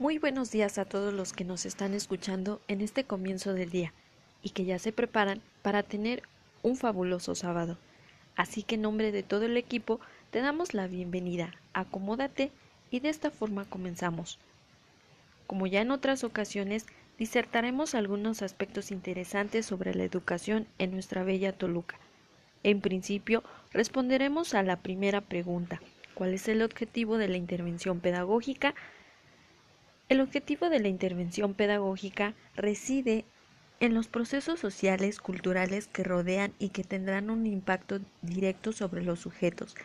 Muy buenos días a todos los que nos están escuchando en este comienzo del día y que ya se preparan para tener un fabuloso sábado. Así que en nombre de todo el equipo te damos la bienvenida, acomódate y de esta forma comenzamos. Como ya en otras ocasiones, disertaremos algunos aspectos interesantes sobre la educación en nuestra bella Toluca. En principio, responderemos a la primera pregunta, ¿cuál es el objetivo de la intervención pedagógica? El objetivo de la intervención pedagógica reside en los procesos sociales, culturales que rodean y que tendrán un impacto directo sobre los sujetos,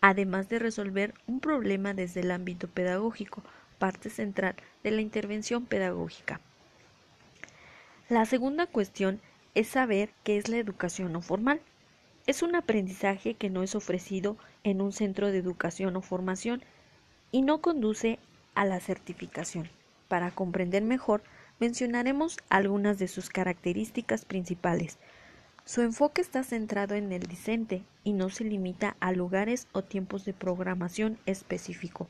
además de resolver un problema desde el ámbito pedagógico, parte central de la intervención pedagógica. La segunda cuestión es saber qué es la educación no formal. Es un aprendizaje que no es ofrecido en un centro de educación o formación y no conduce a la certificación. Para comprender mejor, mencionaremos algunas de sus características principales. Su enfoque está centrado en el discente y no se limita a lugares o tiempos de programación específico.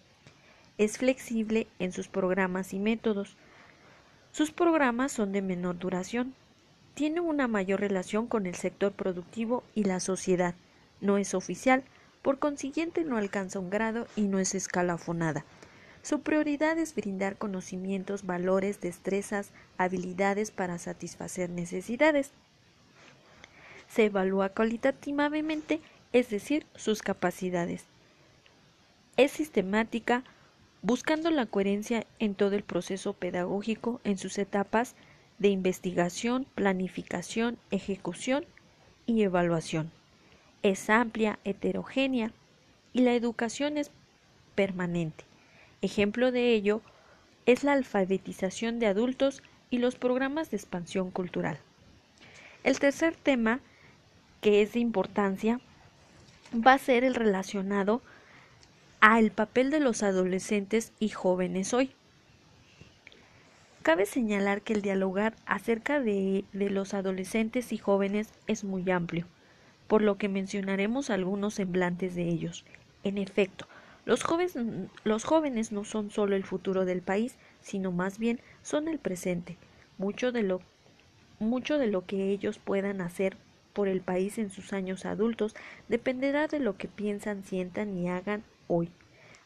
Es flexible en sus programas y métodos. Sus programas son de menor duración. Tiene una mayor relación con el sector productivo y la sociedad. No es oficial, por consiguiente no alcanza un grado y no es escalafonada. Su prioridad es brindar conocimientos, valores, destrezas, habilidades para satisfacer necesidades. Se evalúa cualitativamente, es decir, sus capacidades. Es sistemática, buscando la coherencia en todo el proceso pedagógico en sus etapas de investigación, planificación, ejecución y evaluación. Es amplia, heterogénea y la educación es permanente. Ejemplo de ello es la alfabetización de adultos y los programas de expansión cultural. El tercer tema, que es de importancia, va a ser el relacionado al papel de los adolescentes y jóvenes hoy. Cabe señalar que el dialogar acerca de, de, los adolescentes y jóvenes es muy amplio, por lo que mencionaremos algunos semblantes de ellos. En efecto, los jóvenes, los jóvenes no son solo el futuro del país, sino más bien son el presente. Mucho de lo, mucho de lo que ellos puedan hacer por el país en sus años adultos dependerá de lo que piensan, sientan y hagan hoy.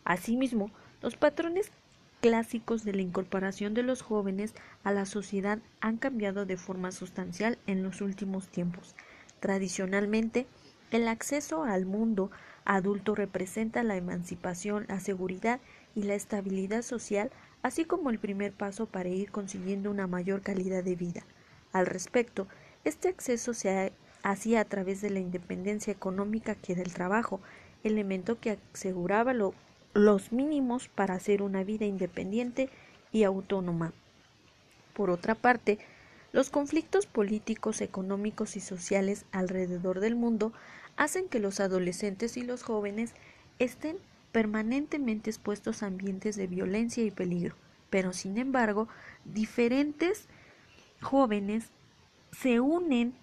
Asimismo, los patrones clásicos de la incorporación de los jóvenes a la sociedad han cambiado de forma sustancial en los últimos tiempos. Tradicionalmente, el acceso al mundo adulto representa la emancipación, la seguridad y la estabilidad social, así como el primer paso para ir consiguiendo una mayor calidad de vida. Al respecto, este acceso se hacía a través de la independencia económica que del trabajo, elemento que aseguraba los mínimos para hacer una vida independiente y autónoma. Por otra parte, los conflictos políticos, económicos y sociales alrededor del mundo hacen que los adolescentes y los jóvenes estén permanentemente expuestos a ambientes de violencia y peligro. Pero, sin embargo, diferentes jóvenes se unen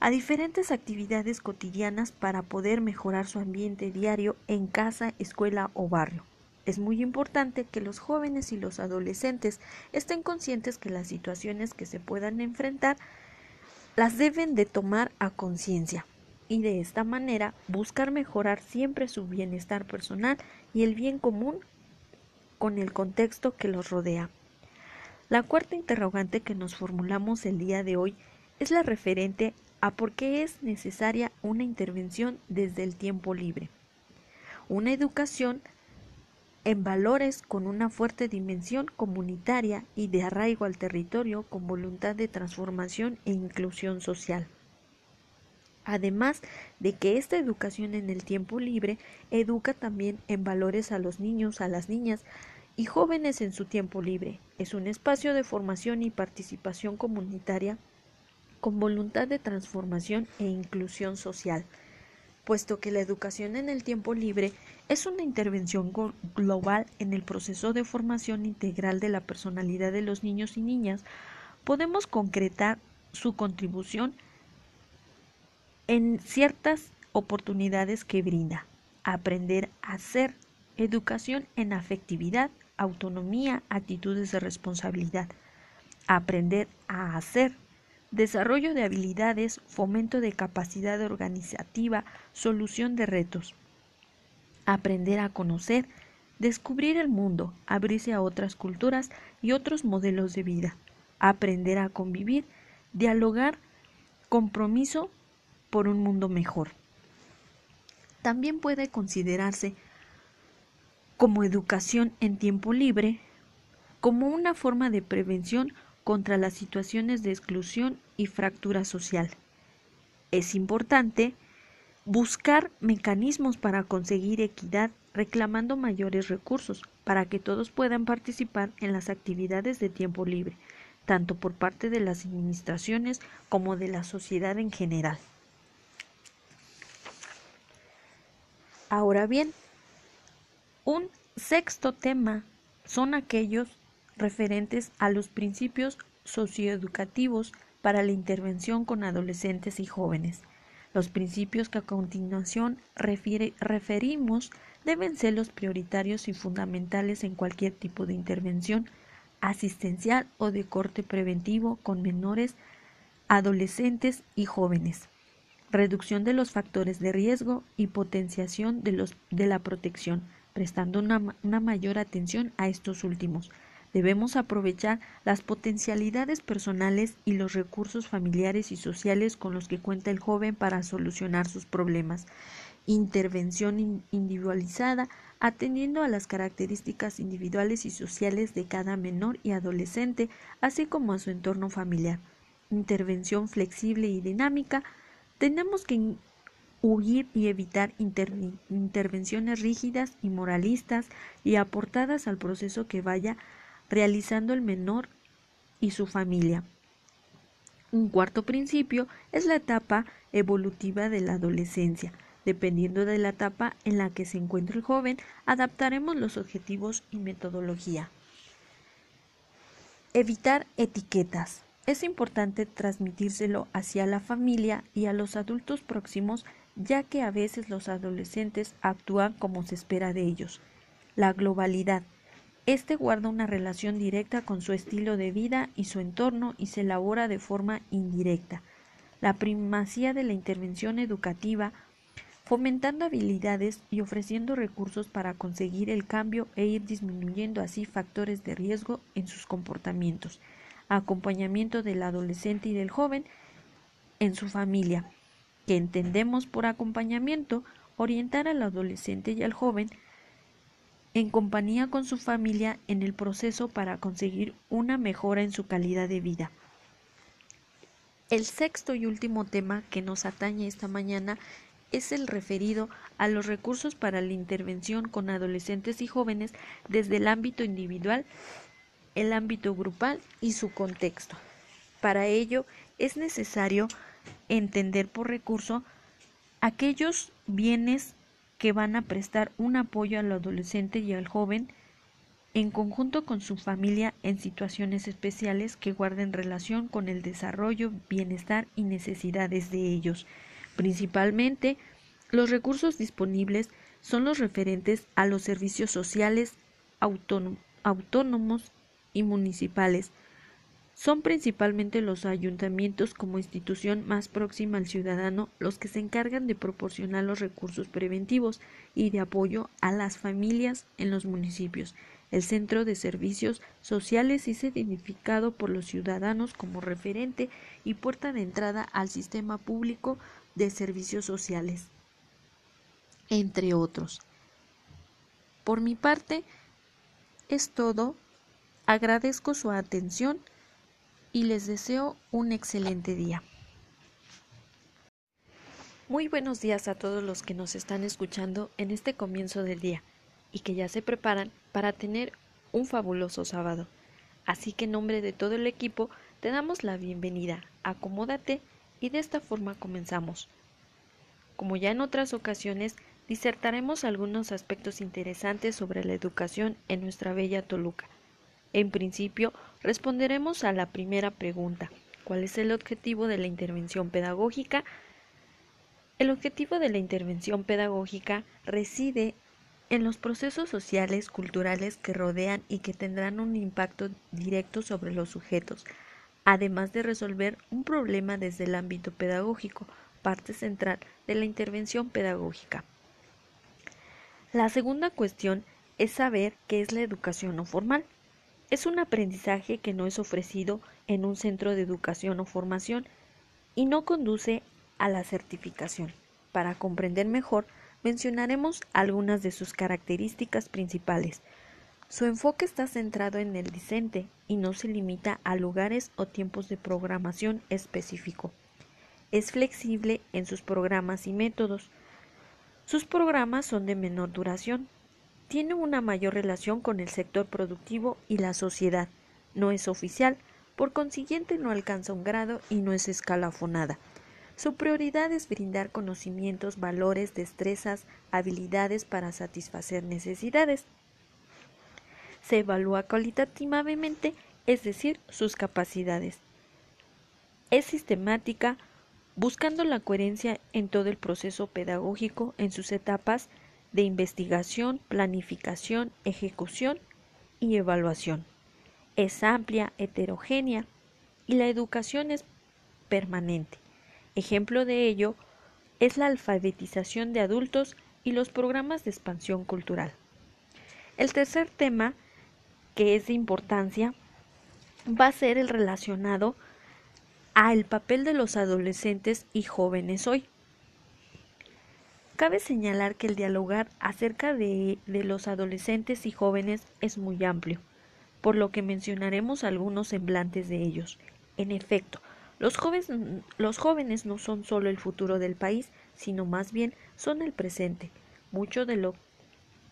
a diferentes actividades cotidianas para poder mejorar su ambiente diario en casa, escuela o barrio. Es muy importante que los jóvenes y los adolescentes estén conscientes que las situaciones que se puedan enfrentar las deben de tomar a conciencia y de esta manera buscar mejorar siempre su bienestar personal y el bien común con el contexto que los rodea. La cuarta interrogante que nos formulamos el día de hoy es la referente a por qué es necesaria una intervención desde el tiempo libre. Una educación en valores con una fuerte dimensión comunitaria y de arraigo al territorio con voluntad de transformación e inclusión social. Además de que esta educación en el tiempo libre educa también en valores a los niños, a las niñas y jóvenes en su tiempo libre. Es un espacio de formación y participación comunitaria con voluntad de transformación e inclusión social, puesto que la educación en el tiempo libre es una intervención global en el proceso de formación integral de la personalidad de los niños y niñas, podemos concretar su contribución en ciertas oportunidades que brinda. Aprender a ser educación en afectividad, autonomía, actitudes de responsabilidad, aprender a hacer, desarrollo de habilidades, fomento de capacidad organizativa, solución de retos, aprender a conocer, descubrir el mundo, abrirse a otras culturas y otros modelos de vida, aprender a convivir, dialogar, compromiso por un mundo mejor. También puede considerarse como educación en tiempo libre, como una forma de prevención contra las situaciones de exclusión y fractura social. Es importante buscar mecanismos para conseguir equidad reclamando mayores recursos para que todos puedan participar en las actividades de tiempo libre, tanto por parte de las administraciones como de la sociedad en general. Ahora bien, un sexto tema son aquellos referentes a los principios socioeducativos para la intervención con adolescentes y jóvenes. Los principios que a continuación referimos deben ser los prioritarios y fundamentales en cualquier tipo de intervención asistencial o de corte preventivo con menores, adolescentes y jóvenes reducción de los factores de riesgo y potenciación de, los, de la protección, prestando una, una mayor atención a estos últimos. Debemos aprovechar las potencialidades personales y los recursos familiares y sociales con los que cuenta el joven para solucionar sus problemas. Intervención individualizada atendiendo a las características individuales y sociales de cada menor y adolescente, así como a su entorno familiar. Intervención flexible y dinámica tenemos que huir y evitar intervenciones rígidas y moralistas y aportadas al proceso que vaya realizando el menor y su familia. Un cuarto principio es la etapa evolutiva de la adolescencia. Dependiendo de la etapa en la que se encuentra el joven, adaptaremos los objetivos y metodología. Evitar etiquetas. Es importante transmitírselo hacia la familia y a los adultos próximos, ya que a veces los adolescentes actúan como se espera de ellos. La globalidad. Este guarda una relación directa con su estilo de vida y su entorno y se elabora de forma indirecta. La primacía de la intervención educativa, fomentando habilidades y ofreciendo recursos para conseguir el cambio e ir disminuyendo así factores de riesgo en sus comportamientos acompañamiento del adolescente y del joven en su familia, que entendemos por acompañamiento orientar al adolescente y al joven en compañía con su familia en el proceso para conseguir una mejora en su calidad de vida. El sexto y último tema que nos atañe esta mañana es el referido a los recursos para la intervención con adolescentes y jóvenes desde el ámbito individual el ámbito grupal y su contexto. Para ello es necesario entender por recurso aquellos bienes que van a prestar un apoyo al adolescente y al joven en conjunto con su familia en situaciones especiales que guarden relación con el desarrollo, bienestar y necesidades de ellos. Principalmente, los recursos disponibles son los referentes a los servicios sociales autónomos y municipales. Son principalmente los ayuntamientos como institución más próxima al ciudadano los que se encargan de proporcionar los recursos preventivos y de apoyo a las familias en los municipios. El Centro de Servicios Sociales es identificado por los ciudadanos como referente y puerta de entrada al sistema público de servicios sociales, entre otros. Por mi parte, es todo Agradezco su atención y les deseo un excelente día. Muy buenos días a todos los que nos están escuchando en este comienzo del día y que ya se preparan para tener un fabuloso sábado. Así que en nombre de todo el equipo te damos la bienvenida. Acomódate y de esta forma comenzamos. Como ya en otras ocasiones, disertaremos algunos aspectos interesantes sobre la educación en nuestra bella Toluca en principio, responderemos a la primera pregunta. ¿Cuál es el objetivo de la intervención pedagógica? El objetivo de la intervención pedagógica reside en los procesos sociales, culturales que rodean y que tendrán un impacto directo sobre los sujetos, además de resolver un problema desde el ámbito pedagógico, parte central de la intervención pedagógica. La segunda cuestión es saber qué es la educación no formal. Es un aprendizaje que no es ofrecido en un centro de educación o formación y no conduce a la certificación. Para comprender mejor, mencionaremos algunas de sus características principales. Su enfoque está centrado en el discente y no se limita a lugares o tiempos de programación específico. Es flexible en sus programas y métodos. Sus programas son de menor duración. Tiene una mayor relación con el sector productivo y la sociedad. No es oficial, por consiguiente no alcanza un grado y no es escalafonada. Su prioridad es brindar conocimientos, valores, destrezas, habilidades para satisfacer necesidades. Se evalúa cualitativamente, es decir, sus capacidades. Es sistemática, buscando la coherencia en todo el proceso pedagógico en sus etapas de investigación, planificación, ejecución y evaluación. Es amplia, heterogénea y la educación es permanente. Ejemplo de ello es la alfabetización de adultos y los programas de expansión cultural. El tercer tema, que es de importancia, va a ser el relacionado al papel de los adolescentes y jóvenes hoy. Cabe señalar que el dialogar acerca de, los adolescentes y jóvenes es muy amplio, por lo que mencionaremos algunos semblantes de ellos. En efecto, los jóvenes, los jóvenes no son solo el futuro del país, sino más bien son el presente. Mucho de lo,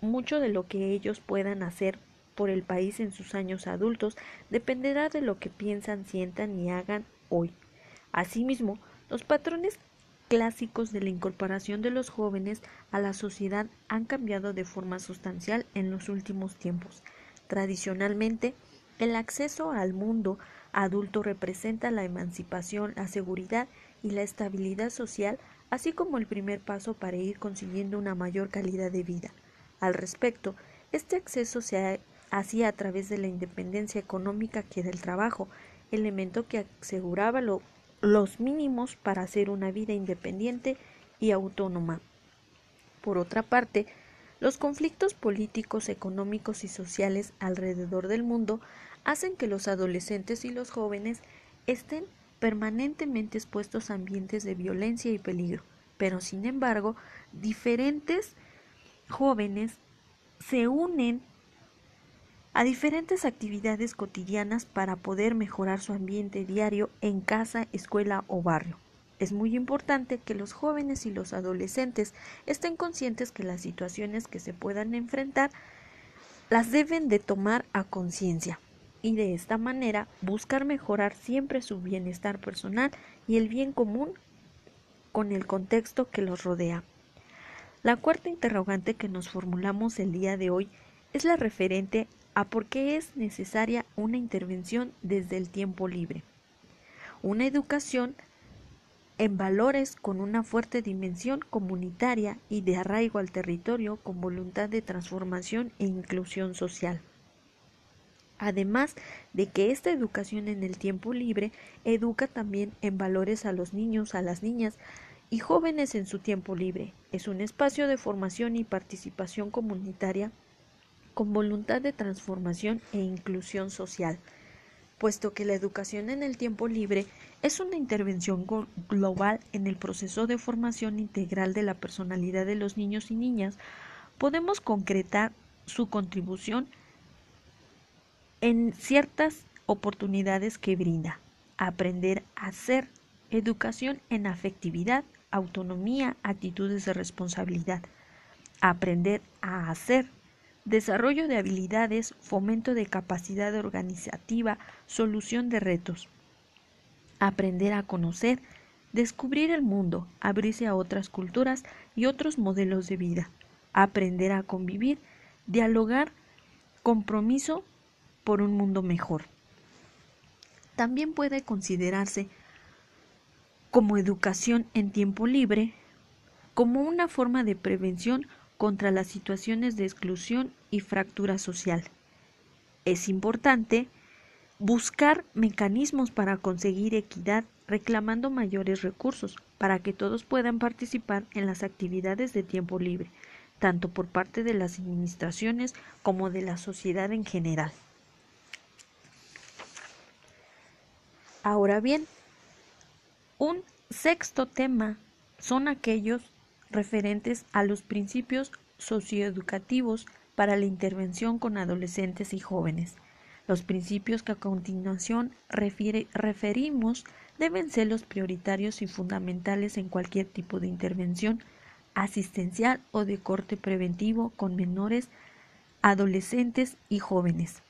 mucho de lo que ellos puedan hacer por el país en sus años adultos dependerá de lo que piensan, sientan y hagan hoy. Asimismo, los patrones clásicos de la incorporación de los jóvenes a la sociedad han cambiado de forma sustancial en los últimos tiempos. Tradicionalmente, el acceso al mundo adulto representa la emancipación, la seguridad y la estabilidad social, así como el primer paso para ir consiguiendo una mayor calidad de vida. Al respecto, este acceso se hacía a través de la independencia económica que del trabajo, elemento que aseguraba los mínimos para hacer una vida independiente y autónoma. Por otra parte, los conflictos políticos, económicos y sociales alrededor del mundo hacen que los adolescentes y los jóvenes estén permanentemente expuestos a ambientes de violencia y peligro. Pero sin embargo, diferentes jóvenes se unen a diferentes actividades cotidianas para poder mejorar su ambiente diario en casa, escuela o barrio. Es muy importante que los jóvenes y los adolescentes estén conscientes que las situaciones que se puedan enfrentar las deben de tomar a conciencia y de esta manera buscar mejorar siempre su bienestar personal y el bien común con el contexto que los rodea. La cuarta interrogante que nos formulamos el día de hoy es la referente a por qué es necesaria una intervención desde el tiempo libre. Una educación en valores con una fuerte dimensión comunitaria y de arraigo al territorio con voluntad de transformación e inclusión social además de que esta educación en el tiempo libre educa también en valores a los niños, a las niñas y jóvenes en su tiempo libre. Es un espacio de formación y participación comunitaria con voluntad de transformación e inclusión social, puesto que la educación en el tiempo libre es una intervención global en el proceso de formación integral de la personalidad de los niños y niñas, podemos concretar su contribución en ciertas oportunidades que brinda. Aprender a hacer educación en afectividad, autonomía, actitudes de responsabilidad. Aprender a hacer desarrollo de habilidades, fomento de capacidad organizativa, solución de retos. Aprender a conocer, descubrir el mundo, abrirse a otras culturas y otros modelos de vida. Aprender a convivir, dialogar, compromiso por un mundo mejor. También puede considerarse como educación en tiempo libre, como una forma de prevención contra las situaciones de exclusión y fractura social. Es importante buscar mecanismos para conseguir equidad reclamando mayores recursos para que todos puedan participar en las actividades de tiempo libre, tanto por parte de las administraciones como de la sociedad en general. Ahora bien, un sexto tema son aquellos referentes a los principios socioeducativos para la intervención con adolescentes y jóvenes. Los principios que a continuación referimos deben ser los prioritarios y fundamentales en cualquier tipo de intervención asistencial o de corte preventivo con menores, adolescentes y jóvenes.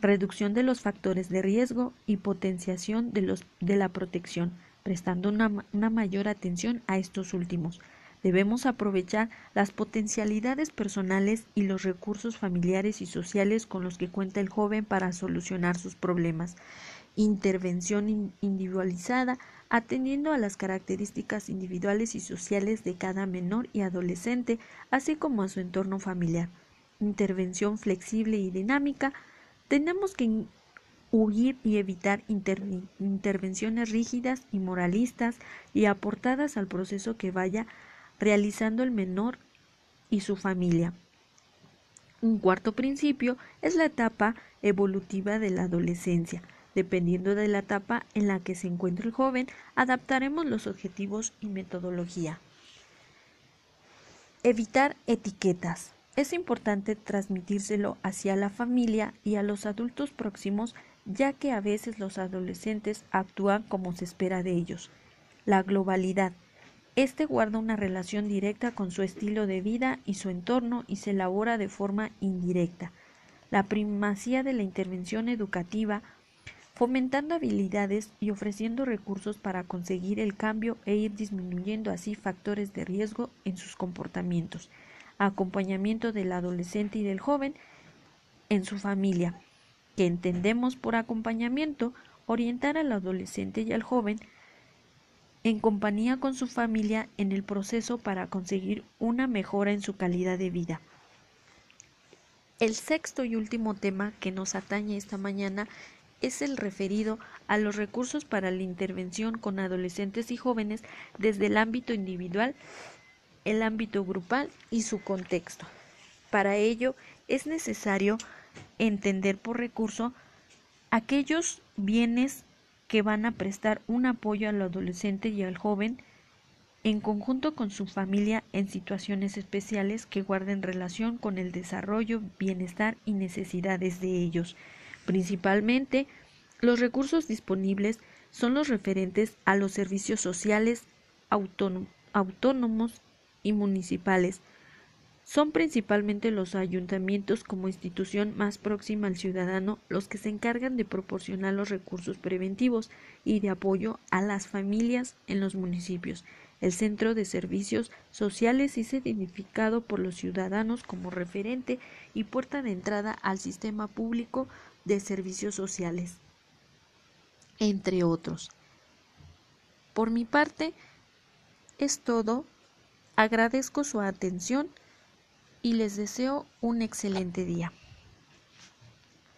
Reducción de los factores de riesgo y potenciación de, los, de la protección, prestando una, una mayor atención a estos últimos. Debemos aprovechar las potencialidades personales y los recursos familiares y sociales con los que cuenta el joven para solucionar sus problemas. Intervención individualizada atendiendo a las características individuales y sociales de cada menor y adolescente, así como a su entorno familiar. Intervención flexible y dinámica. Tenemos que huir y evitar intervenciones rígidas y moralistas y aportadas al proceso que vaya realizando el menor y su familia. Un cuarto principio es la etapa evolutiva de la adolescencia. Dependiendo de la etapa en la que se encuentra el joven, adaptaremos los objetivos y metodología. Evitar etiquetas. Es importante transmitírselo hacia la familia y a los adultos próximos, ya que a veces los adolescentes actúan como se espera de ellos. La globalidad. Este guarda una relación directa con su estilo de vida y su entorno y se elabora de forma indirecta. La primacía de la intervención educativa, fomentando habilidades y ofreciendo recursos para conseguir el cambio e ir disminuyendo así factores de riesgo en sus comportamientos. Acompañamiento del adolescente y del joven en su familia, que entendemos por acompañamiento orientar al adolescente y al joven en compañía con su familia en el proceso para conseguir una mejora en su calidad de vida. El sexto y último tema que nos atañe esta mañana es el referido a los recursos para la intervención con adolescentes y jóvenes desde el ámbito individual, el ámbito grupal y su contexto. Para ello es necesario entender por recurso aquellos bienes que van a prestar un apoyo al adolescente y al joven en conjunto con su familia en situaciones especiales que guarden relación con el desarrollo, bienestar y necesidades de ellos. Principalmente, los recursos disponibles son los referentes a los servicios sociales autónomos y municipales, son principalmente los ayuntamientos como institución más próxima al ciudadano los que se encargan de proporcionar los recursos preventivos y de apoyo a las familias en los municipios. El Centro de Servicios Sociales es identificado por los ciudadanos como referente y puerta de entrada al sistema público de servicios sociales, entre otros. Por mi parte, es todo. Agradezco su atención y les deseo un excelente día.